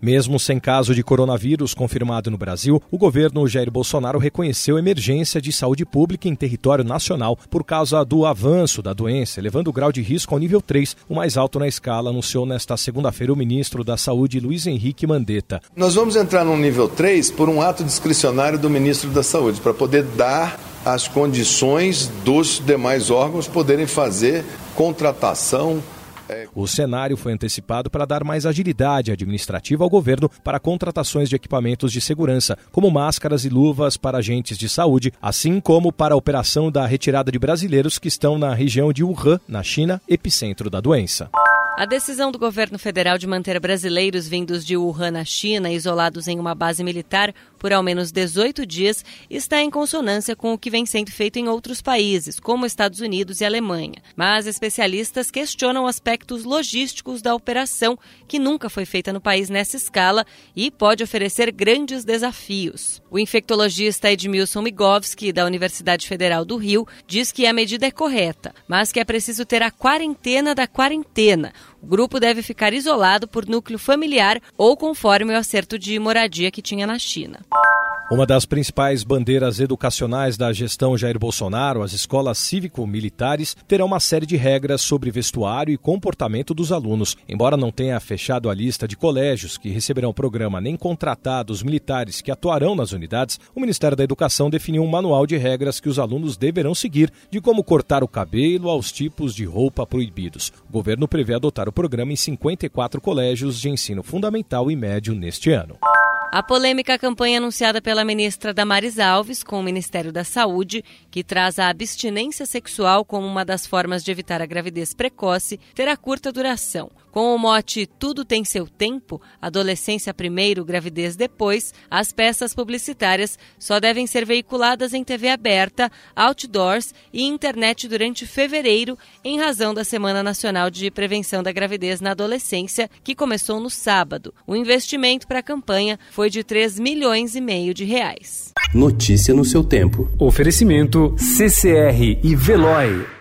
Mesmo sem caso de coronavírus confirmado no Brasil, o governo Jair Bolsonaro reconheceu emergência de saúde pública em território nacional por causa do avanço da doença, elevando o grau de risco ao nível 3, o mais alto na escala, anunciou nesta segunda-feira o ministro da Saúde, Luiz Henrique Mandetta. Nós vamos entrar no nível 3 por um ato discricionário do ministro da Saúde, para poder dar as condições dos demais órgãos poderem fazer contratação o cenário foi antecipado para dar mais agilidade administrativa ao governo para contratações de equipamentos de segurança, como máscaras e luvas para agentes de saúde, assim como para a operação da retirada de brasileiros que estão na região de Wuhan, na China, epicentro da doença. A decisão do governo federal de manter brasileiros vindos de Wuhan, na China, isolados em uma base militar por ao menos 18 dias, está em consonância com o que vem sendo feito em outros países, como Estados Unidos e Alemanha. Mas especialistas questionam aspectos logísticos da operação, que nunca foi feita no país nessa escala e pode oferecer grandes desafios. O infectologista Edmilson Migovski, da Universidade Federal do Rio, diz que a medida é correta, mas que é preciso ter a quarentena da quarentena o grupo deve ficar isolado por núcleo familiar ou conforme o acerto de moradia que tinha na China. Uma das principais bandeiras educacionais da gestão Jair Bolsonaro, as escolas cívico-militares, terão uma série de regras sobre vestuário e comportamento dos alunos. Embora não tenha fechado a lista de colégios que receberão o programa nem contratado os militares que atuarão nas unidades, o Ministério da Educação definiu um manual de regras que os alunos deverão seguir, de como cortar o cabelo aos tipos de roupa proibidos. O governo prevê adotar o programa em 54 colégios de ensino fundamental e médio neste ano. A polêmica campanha anunciada pela ministra Damares Alves com o Ministério da Saúde, que traz a abstinência sexual como uma das formas de evitar a gravidez precoce, terá curta duração. Com o mote Tudo tem seu tempo, adolescência primeiro, gravidez depois, as peças publicitárias só devem ser veiculadas em TV aberta, outdoors e internet durante fevereiro, em razão da Semana Nacional de Prevenção da Gravidez na Adolescência, que começou no sábado. O investimento para a campanha foi de 3 milhões e meio de reais. Notícia no seu tempo. Oferecimento CCR e Veloy.